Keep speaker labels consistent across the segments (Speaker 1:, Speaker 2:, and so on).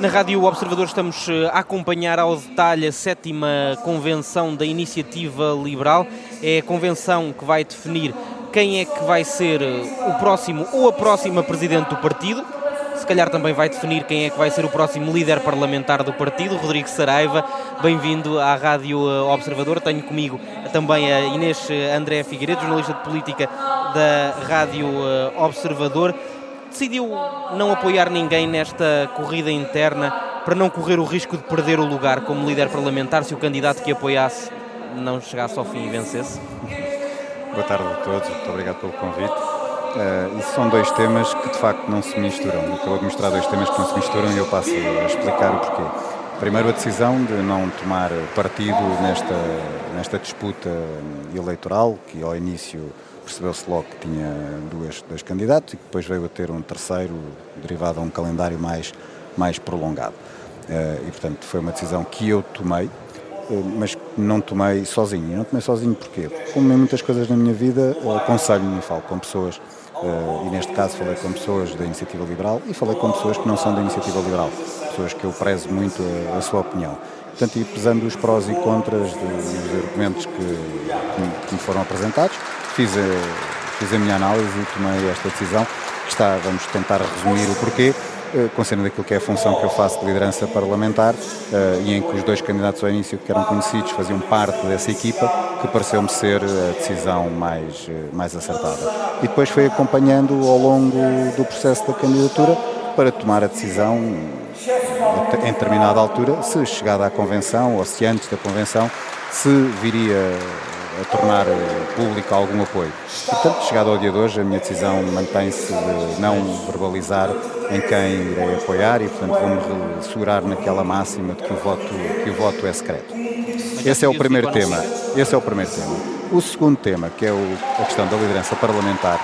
Speaker 1: Na Rádio Observador estamos eh, a acompanhar ao detalhe a sétima convenção da Iniciativa Liberal. É a convenção que vai definir quem é que vai ser eh, o próximo ou a próxima presidente do partido. Se calhar também vai definir quem é que vai ser o próximo líder parlamentar do partido, Rodrigo Saraiva. Bem-vindo à Rádio eh, Observador. Tenho comigo também a Inês André Figueiredo, jornalista de política da Rádio Observador decidiu não apoiar ninguém nesta corrida interna para não correr o risco de perder o lugar como líder parlamentar se o candidato que apoiasse não chegasse ao fim e vencesse?
Speaker 2: Boa tarde a todos, muito obrigado pelo convite. Uh, são dois temas que de facto não se misturam. Acabou de mostrar dois temas que não se misturam e eu passo a explicar o porquê. Primeiro, a decisão de não tomar partido nesta, nesta disputa eleitoral, que ao início percebeu-se logo que tinha duas, dois candidatos e que depois veio a ter um terceiro derivado a um calendário mais, mais prolongado. Uh, e, portanto, foi uma decisão que eu tomei, uh, mas não tomei sozinho. E não tomei sozinho porquê? Porque, como em muitas coisas na minha vida, aconselho-me e falo com pessoas, e neste caso falei com pessoas da Iniciativa Liberal e falei com pessoas que não são da Iniciativa Liberal, pessoas que eu prezo muito a, a sua opinião. Portanto, e pesando os prós e contras dos argumentos que, que, que me foram apresentados, fiz a, fiz a minha análise e tomei esta decisão, que está, vamos tentar resumir o porquê, eh, considerando aquilo que é a função que eu faço de liderança parlamentar uh, e em que os dois candidatos ao início que eram conhecidos faziam parte dessa equipa, que pareceu-me ser a decisão mais, eh, mais acertada. E depois foi acompanhando ao longo do processo da candidatura para tomar a decisão em determinada altura, se chegada à convenção ou se antes da convenção, se viria a tornar público algum apoio. Portanto, chegado ao dia de hoje, a minha decisão mantém-se de não verbalizar em quem irei apoiar e, portanto, vou-me segurar naquela máxima de que o voto, que o voto é secreto. Esse é o primeiro tema. Esse é o primeiro tema. O segundo tema, que é o, a questão da liderança parlamentar,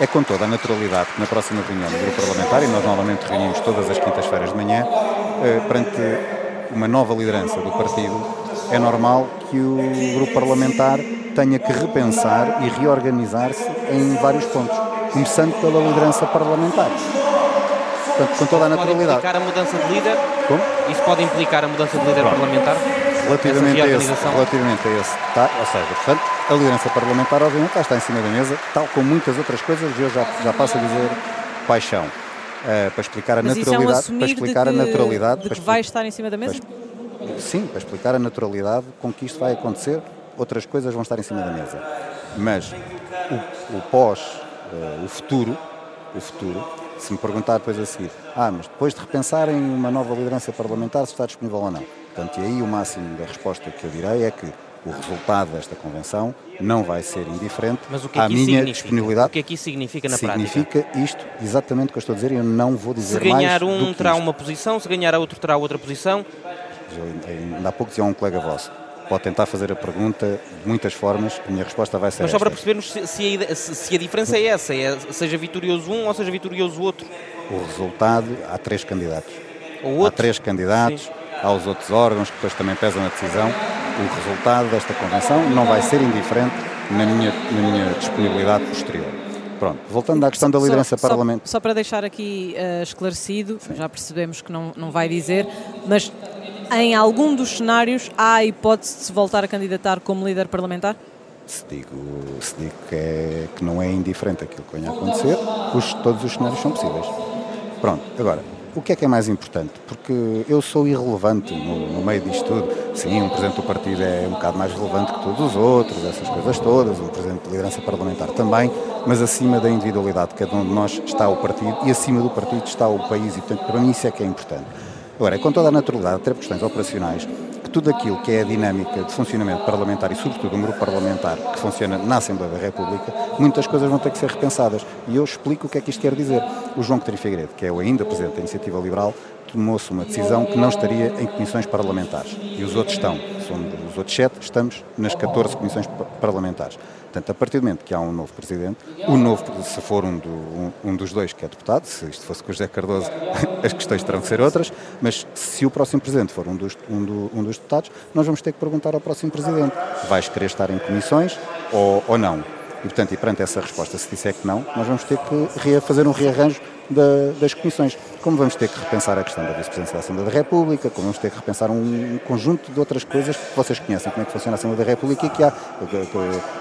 Speaker 2: é com toda a naturalidade que na próxima reunião do grupo parlamentar, e nós normalmente reunimos todas as quintas-feiras de manhã, eh, perante uma nova liderança do partido, é normal que o grupo parlamentar tenha que repensar e reorganizar-se em vários pontos, começando pela liderança parlamentar. Portanto, com toda a naturalidade.
Speaker 1: Pode implicar a mudança de líder?
Speaker 2: Como?
Speaker 1: Isso pode implicar a mudança de líder Pronto. parlamentar?
Speaker 2: Relativamente a, esse, relativamente a esse, tá, ou seja, portanto, a liderança parlamentar obviamente está em cima da mesa, tal como muitas outras coisas, e eu já, já passo a dizer paixão. Uh, para explicar a
Speaker 3: Mas
Speaker 2: naturalidade,
Speaker 3: é um
Speaker 2: para explicar
Speaker 3: que,
Speaker 2: a naturalidade,
Speaker 3: de que vai estar em cima da mesa.
Speaker 2: Para, sim, para explicar a naturalidade com que isto vai acontecer, outras coisas vão estar em cima da mesa. Mas o, o pós, uh, o futuro, o futuro, se me perguntar depois a seguir, ah, mas depois de repensar em uma nova liderança parlamentar, se está disponível ou não. Portanto, e aí o máximo da resposta que eu direi é que o resultado desta convenção não vai ser indiferente
Speaker 1: Mas o que é
Speaker 2: à minha
Speaker 1: significa?
Speaker 2: disponibilidade.
Speaker 1: O que é que isso significa na
Speaker 2: significa
Speaker 1: prática?
Speaker 2: Significa isto, exatamente o que eu estou a dizer, e eu não vou dizer
Speaker 1: mais. Se ganhar
Speaker 2: mais
Speaker 1: um terá uma posição, se ganhar a outro terá outra posição.
Speaker 2: Eu, ainda há pouco dizia um colega vosso, pode tentar fazer a pergunta de muitas formas, a minha resposta vai ser
Speaker 1: Mas só
Speaker 2: esta.
Speaker 1: para percebermos se, se, a, se, a, diferença é essa, é, seja vitorioso um ou seja vitorioso o outro.
Speaker 2: O resultado, há três candidatos.
Speaker 1: O outro?
Speaker 2: Há três candidatos, Sim. há os outros órgãos que depois também pesam a decisão. O resultado desta convenção não vai ser indiferente na minha, na minha disponibilidade posterior. Pronto, voltando à questão da liderança
Speaker 3: só,
Speaker 2: parlamentar.
Speaker 3: Só, só, para deixar aqui uh, esclarecido, Sim. já percebemos que não, não vai dizer, mas em algum dos cenários há a hipótese de se voltar a candidatar como líder parlamentar?
Speaker 2: Se digo, se digo que, é, que não é indiferente aquilo que venha a acontecer, os, todos os cenários são possíveis. Pronto, agora, o que é que é mais importante? Porque eu sou irrelevante no, no, meio disto tudo. Sim, um Presidente do Partido é um bocado mais relevante que todos os outros, essas coisas todas, o Presidente de Liderança Parlamentar também, mas acima da individualidade de cada um de nós está o Partido e acima do Partido está o país e, portanto, para mim isso é que é importante. Agora, é com toda a naturalidade, até por questões operacionais, que tudo aquilo que é a dinâmica de funcionamento parlamentar e, sobretudo, um grupo parlamentar que funciona na Assembleia da República, muitas coisas vão ter que ser repensadas. E eu explico o que é que isto quer dizer. O João Coutinho Figueiredo, que é o ainda Presidente da Iniciativa Liberal, tomou-se uma decisão que não estaria em comissões parlamentares. E os outros estão. Somos, os outros sete estamos nas 14 comissões parlamentares. Portanto, a partir do momento que há um novo Presidente, o novo, se for um, do, um, um, dos dois que é deputado, se isto fosse com o José Cardoso, as questões terão que ser outras, mas se o próximo Presidente for um dos, um, do, um dos deputados, nós vamos ter que perguntar ao próximo Presidente, vais querer estar em comissões ou, ou não? E, portanto, e perante essa resposta, se disser que não, nós vamos ter que fazer um rearranjo da, das comissões. Como vamos ter que repensar a questão da vice-presidência da Assembleia da República, como vamos ter que repensar um conjunto de outras coisas que vocês conhecem, como é que funciona a Assembleia da República e que há o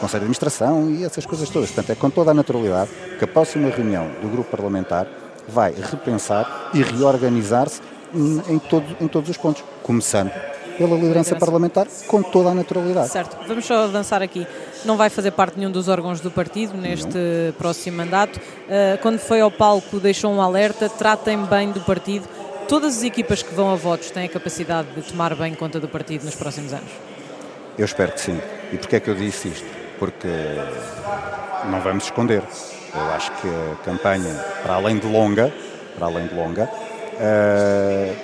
Speaker 2: Conselho de Administração e essas coisas todas. Portanto, é com toda a naturalidade que a próxima reunião do grupo parlamentar vai repensar e reorganizar-se em, todo, em todos os pontos, começando pela liderança parlamentar com toda a naturalidade.
Speaker 3: Certo, vamos só avançar aqui. Não vai fazer parte de nenhum dos órgãos do partido neste não. próximo mandato. Uh, quando foi ao palco, deixou um alerta: tratem bem do partido. Todas as equipas que vão a votos têm a capacidade de tomar bem conta do partido nos próximos anos?
Speaker 2: Eu espero que sim. E porquê é que eu disse isto? Porque não vamos esconder. Eu acho que a campanha, para além de longa, para além de longa, uh,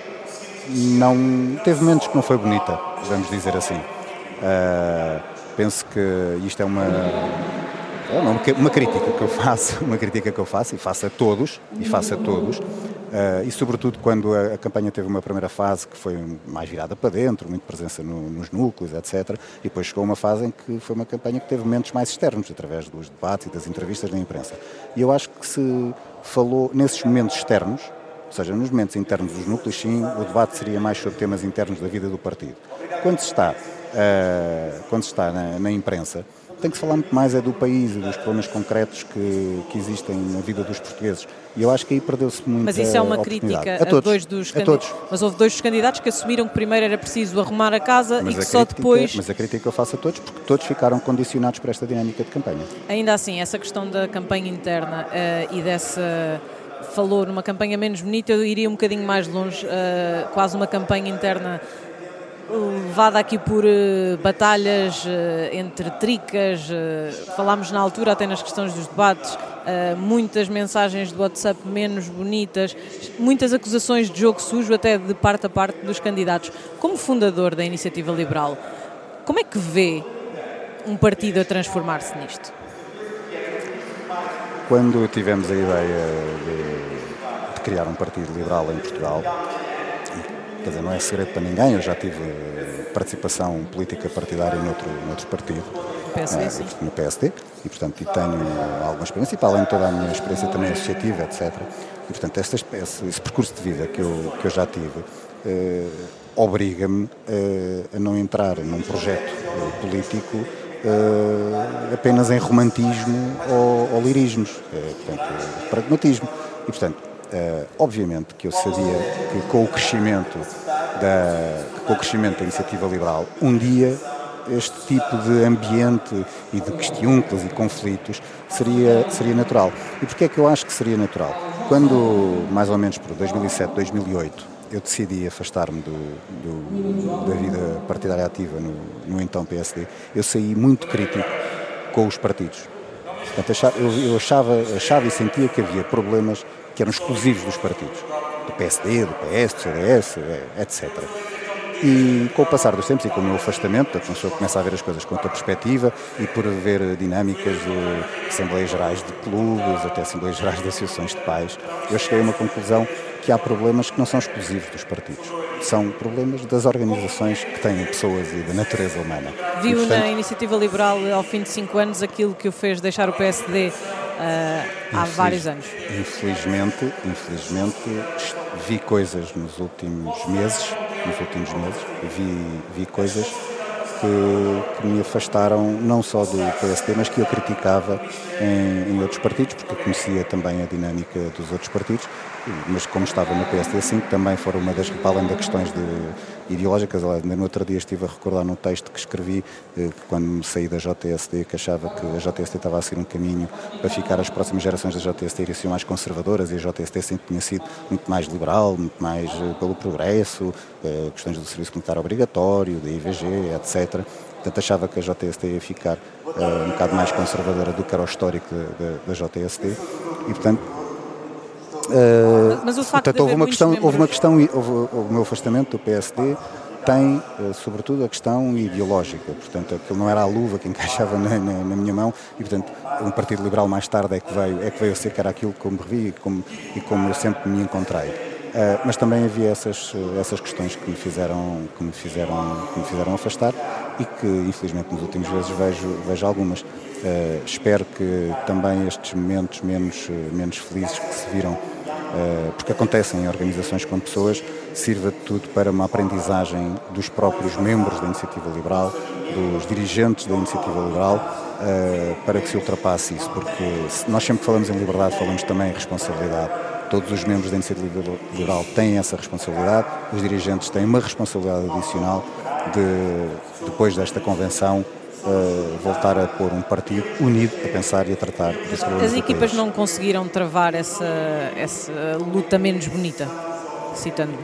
Speaker 2: não teve momentos que não foi bonita, vamos dizer assim. Uh, penso que isto é uma, é uma, uma crítica que eu faço, uma crítica que eu faço e faço a todos e faço a todos. Uh, e sobretudo quando a, a, campanha teve uma primeira fase que foi mais virada para dentro, muita presença no, nos núcleos, etc. E depois chegou uma fase em que foi uma campanha que teve momentos mais externos, através dos debates e das entrevistas na imprensa. E eu acho que se falou nesses momentos externos, ou seja, nos momentos internos dos núcleos, sim, o debate seria mais sobre temas internos da vida do partido. Quando se está, uh, quando se está na, na, imprensa, tem que se falar muito mais é do país e dos problemas concretos que, que existem na vida dos portugueses. E eu acho que aí perdeu-se muito
Speaker 3: Mas isso é uma crítica
Speaker 2: a, todos,
Speaker 3: dois dos
Speaker 2: candidatos.
Speaker 3: Mas houve dois dos candidatos que assumiram que primeiro era preciso arrumar a casa mas e que a só
Speaker 2: crítica,
Speaker 3: depois.
Speaker 2: Mas a crítica eu faço a todos, porque todos ficaram condicionados por esta dinâmica de campanha.
Speaker 3: Ainda assim, essa questão da campanha interna uh, e dessa falou numa campanha menos bonita, eu iria um bocadinho mais longe, uh, quase uma campanha interna levada aqui por uh, batalhas uh, entre tricas, falámos na altura até nas questões dos debates, muitas mensagens de WhatsApp menos bonitas, muitas acusações de jogo sujo até de parte a parte dos candidatos. Como fundador da Iniciativa Liberal, como é que vê um partido a transformar-se nisto?
Speaker 2: Quando tivemos a ideia de, de, criar um partido liberal em Portugal, quer dizer, não é segredo para ninguém, eu já tive participação política partidária noutro, noutro partido,
Speaker 3: PSD,
Speaker 2: uh, no PSD, e portanto e tenho alguma experiência, e para além de toda a minha experiência também associativa, etc. E portanto esta, esse, esse, percurso de vida que eu, que eu já tive uh, obriga-me uh, a não entrar num projeto político uh, apenas em romantismo ou, ou lirismos, uh, portanto, pragmatismo. E, portanto, uh, obviamente que eu sabia que com o crescimento da, com o crescimento da iniciativa liberal, um dia este tipo de ambiente e de questiúnculos e conflitos seria, seria natural. E porquê é que eu acho que seria natural? Quando, mais ou menos por 2007, 2008, eu decidi afastar-me do, do, da vida partidária ativa no, no, então PSD, eu saí muito crítico com os partidos. Portanto, eu achava, achava e sentia que havia problemas que eram exclusivos dos partidos, do PSD, do PS, do CDS, etc. E com o passar dos tempos e com o meu afastamento, a pessoa começa a ver as coisas com outra perspectiva e por haver dinâmicas de Assembleias Gerais de clubes, até Assembleias Gerais de Associações de Pais, eu cheguei a uma conclusão que há problemas que não são exclusivos dos partidos. São problemas das organizações que têm pessoas e da natureza humana.
Speaker 3: Viu e, portanto, na Iniciativa Liberal, ao fim de cinco anos, aquilo que o fez deixar o PSD uh, há infeliz, vários anos?
Speaker 2: Infelizmente, infelizmente, vi coisas nos últimos meses, nos últimos meses, vi, vi coisas que, que, me afastaram não só do PSD, mas que eu criticava em, em, outros partidos, porque conhecia também a dinâmica dos outros partidos, mas como estava no PSD, sim, também foram uma das, para além de questões de, ideológicas, ainda no outro dia estive a recordar num texto que escrevi, eh, quando saí da JSD, que achava que a JSD estava a seguir um caminho para ficar as próximas gerações da JSD iriam ser mais conservadoras e a JSD sempre tinha sido muito mais liberal, muito mais eh, pelo progresso, eh, questões do serviço militar obrigatório, da IVG, etc. Portanto, achava que a JST ia ficar uh, um bocado mais conservadora do que era o histórico da JST e, portanto,
Speaker 3: Uh, mas o facto
Speaker 2: portanto, houve uma questão, membros... houve uma questão, houve, houve o meu afastamento do PSD tem, uh, sobretudo, a questão ideológica. Portanto, aquilo não era a luva que encaixava na, na, na, minha mão e, portanto, um Partido Liberal mais tarde é que veio, é que veio a ser que era aquilo como revi e como, e como eu sempre me encontrei. Uh, mas também havia essas, essas questões que me, fizeram, que, me fizeram, que me fizeram afastar e que, infelizmente, nos últimos vezes vejo, vejo algumas. Uh, espero que também estes momentos menos, menos felizes que se viram uh, porque acontecem em organizações com pessoas, sirva de tudo para uma aprendizagem dos próprios membros da Iniciativa Liberal, dos dirigentes da Iniciativa Liberal, uh, para que se ultrapasse isso, porque nós sempre falamos em liberdade, falamos também em responsabilidade. Todos os membros da Iniciativa Liberal têm essa responsabilidade, os dirigentes têm uma responsabilidade adicional de, depois desta convenção, uh, voltar a pôr um partido unido a pensar e a tratar
Speaker 3: dos problemas As equipas não conseguiram travar essa, essa luta menos bonita, citando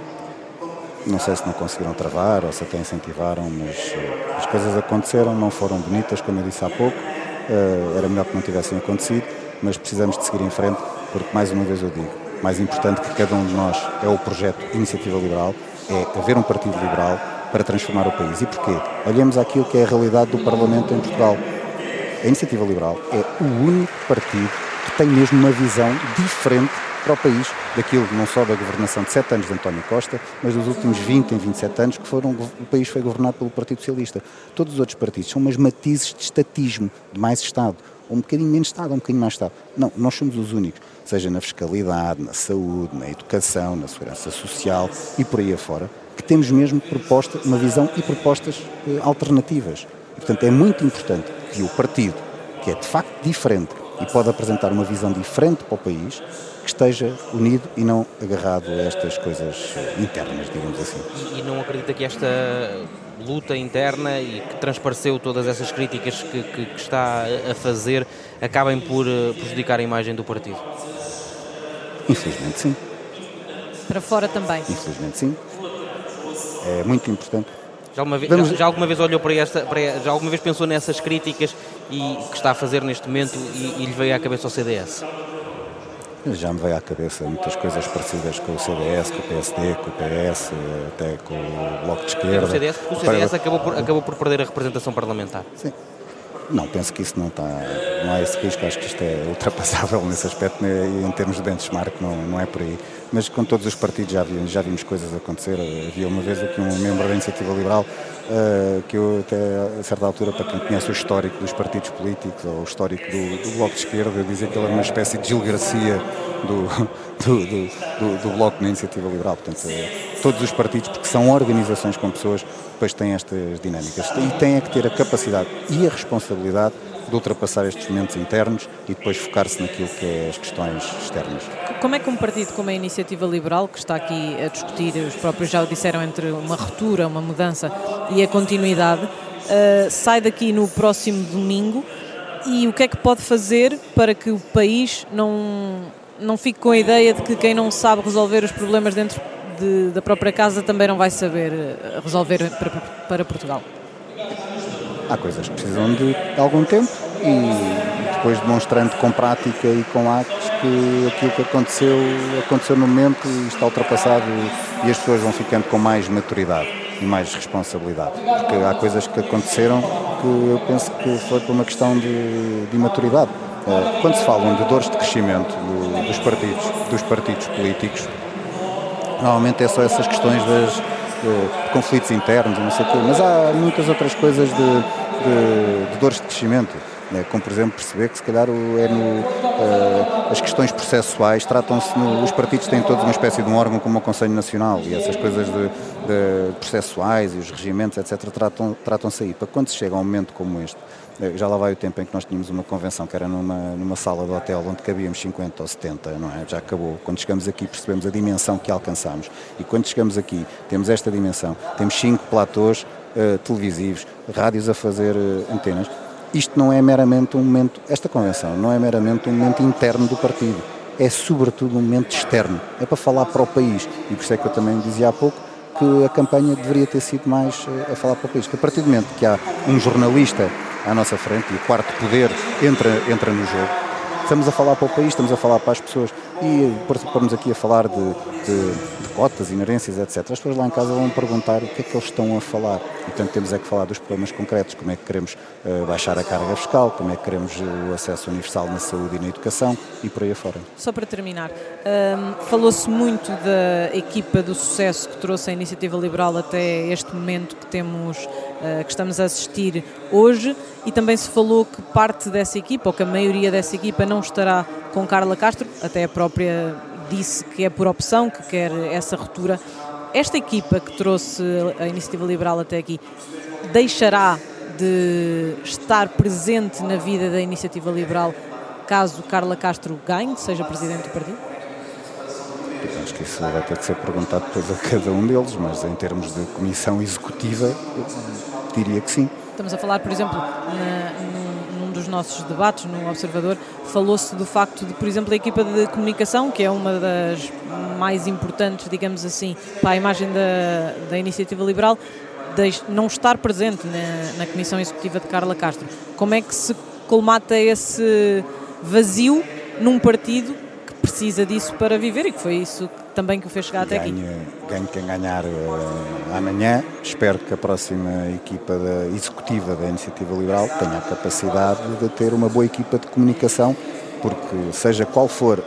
Speaker 2: não sei se não conseguiram travar ou se até incentivaram, mas uh, as coisas aconteceram, não foram bonitas, como eu disse há pouco. Uh, era melhor que não tivessem acontecido, mas precisamos de seguir em frente, porque mais uma vez eu digo, mais importante que cada um de nós é o projeto Iniciativa Liberal, é haver um partido liberal para transformar o país. E porquê? Olhemos aquilo que é a realidade do Parlamento em Portugal. A Iniciativa Liberal é o único partido que tem mesmo uma visão diferente para o país, daquilo não só da governação de 7 anos de António Costa, mas dos últimos 20 em 27 anos que foram, o país foi governado pelo Partido Socialista. Todos os outros partidos são umas matizes de estatismo, de mais Estado, ou um bocadinho menos Estado, ou um bocadinho mais Estado. Não, nós somos os únicos, seja na fiscalidade, na saúde, na educação, na segurança social e por aí afora, que temos mesmo proposta, uma visão e propostas eh, alternativas. E, portanto, é muito importante que o partido, que é de facto diferente e pode apresentar uma visão diferente para o país, que esteja unido e não agarrado a estas coisas eh, internas, digamos assim.
Speaker 1: E, e não acredita que esta luta interna e que transpareceu todas essas críticas que, que, que está a fazer acabem por uh, prejudicar a imagem do partido?
Speaker 2: Infelizmente sim.
Speaker 3: Para fora também?
Speaker 2: Infelizmente sim é muito importante.
Speaker 1: Já alguma, vez, Vamos... já, já alguma vez olhou para esta, para, já alguma vez pensou nessas críticas e que está a fazer neste momento e, e lhe veio à cabeça o CDS?
Speaker 2: Já me veio à cabeça muitas coisas parecidas com o CDS, com o PSD, com o PS, até com o Bloco de Esquerda.
Speaker 1: O CDS, porque o CDS acabou, por, acabou por perder a representação parlamentar.
Speaker 2: Sim. Não, penso que isso não está, não há esse risco, acho que isto é ultrapassável nesse aspecto, né, em termos de benchmark não, não é por aí. Mas com todos os partidos já vimos, já vimos coisas acontecer. Havia uma vez aqui um membro da Iniciativa Liberal uh, que eu até a certa altura, para quem conhece o histórico dos partidos políticos ou o histórico do, do Bloco de Esquerda, eu dizia que ele era uma espécie de Gil Garcia do, do, do, do Bloco na Iniciativa Liberal. Portanto, uh, todos os partidos, porque são organizações com pessoas, depois têm estas dinâmicas. E têm é que ter a capacidade e a responsabilidade de ultrapassar estes momentos internos e depois focar-se naquilo que é as questões externas.
Speaker 3: Como é que um partido como a Iniciativa Liberal, que está aqui a discutir, os próprios já o disseram, entre uma ruptura, uma mudança e a continuidade, uh, sai daqui no próximo domingo e o que é que pode fazer para que o país não, não fique com a ideia de que quem não sabe resolver os problemas dentro de, da própria casa também não vai saber eh, resolver para, para Portugal?
Speaker 2: Há coisas que precisam de algum tempo e depois demonstrando com prática e com atos que aquilo que aconteceu, aconteceu no momento e está ultrapassado e as pessoas vão ficando com mais maturidade e mais responsabilidade. Porque há coisas que aconteceram que eu penso que foi por uma questão de, de maturidade. Eh, quando se falam de dores de crescimento dos partidos, dos partidos políticos, normalmente é só essas questões das, de, de conflitos internos não sei o quê, mas há muitas outras coisas de, de, de dores de crescimento. Né? Como, por exemplo, perceber que se calhar é no, uh, as questões processuais tratam-se, os partidos têm todos uma espécie de um órgão como o Conselho Nacional e essas coisas de, de processuais e os regimentos, etc., tratam-se tratam aí. Para quando se chega a um momento como este, eh, já lá vai o tempo em que nós tínhamos uma convenção que era numa, numa sala de hotel onde cabíamos 50 ou 70, não é? Já acabou. Quando chegamos aqui percebemos a dimensão que alcançamos. E quando chegamos aqui temos esta dimensão, temos cinco platôs uh, televisivos, rádios a fazer uh, antenas. Isto não é meramente um momento, esta convenção não é meramente um momento interno do partido, é sobretudo um momento externo, é para falar para o país. E por isso é que eu também dizia há pouco que a campanha deveria ter sido mais uh, a falar para o país. Que a partir do momento que há um jornalista à nossa frente e o quarto poder entra, entra no jogo. Estamos a falar para o país, estamos a falar para as pessoas e pormos aqui a falar de, de, de, cotas, inerências, etc. As pessoas lá em casa vão perguntar o que é que eles estão a falar. Portanto, temos é que falar dos problemas concretos, como é que queremos uh, baixar a carga fiscal, como é que queremos o acesso universal na saúde e na educação e por aí afora.
Speaker 3: Só para terminar, um, falou-se muito da equipa do sucesso que trouxe a iniciativa liberal até este momento que temos, uh, que estamos a assistir hoje e também se falou que parte dessa equipa, ou que a maioria dessa equipa não estará com Carla Castro, até a própria disse que é por opção, que quer essa ruptura. Esta equipa que trouxe a Iniciativa Liberal até aqui deixará de estar presente na vida da Iniciativa Liberal caso Carla Castro ganhe, seja presidente do partido?
Speaker 2: Acho que isso vai ter que ser perguntado depois a cada um deles, mas em termos de comissão executiva, diria que sim.
Speaker 3: Estamos a falar, por exemplo, na, num, num dos nossos debates no Observador, falou-se do facto de, por exemplo, a equipa de comunicação, que é uma das mais importantes, digamos assim, para a imagem da, da iniciativa liberal, de não estar presente na, na comissão executiva de Carla Castro. Como é que se colmata esse vazio num partido precisa disso para viver e que foi isso também que o fez chegar até aqui.
Speaker 2: Ganhe quem ganhar uh, amanhã. Espero que a próxima equipa da, executiva da Iniciativa Liberal tenha a capacidade de ter uma boa equipa de comunicação, porque seja qual for,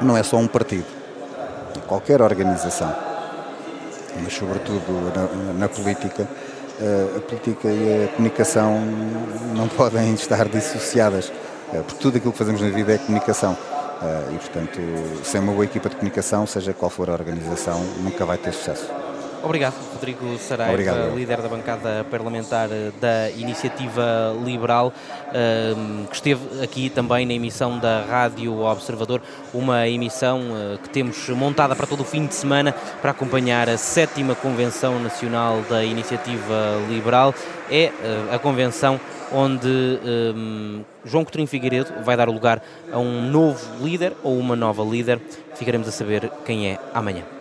Speaker 2: não é só um partido, é qualquer organização, mas sobretudo na, na política, uh, a política e a comunicação não podem estar dissociadas, uh, porque tudo aquilo que fazemos na vida é comunicação. Uh, e, portanto, sem uma boa equipa de comunicação, seja qual for a organização, nunca vai ter sucesso.
Speaker 1: Obrigado, Rodrigo Saraiva, Obrigado. líder da bancada parlamentar da Iniciativa Liberal, ehm, que esteve aqui também na emissão da Rádio Observador, uma emissão eh, que temos montada para todo o fim de semana para acompanhar a sétima Convenção Nacional da Iniciativa Liberal. É eh, a convenção onde um, João Coutinho Figueiredo vai dar lugar a um novo líder ou uma nova líder. Ficaremos a saber quem é amanhã.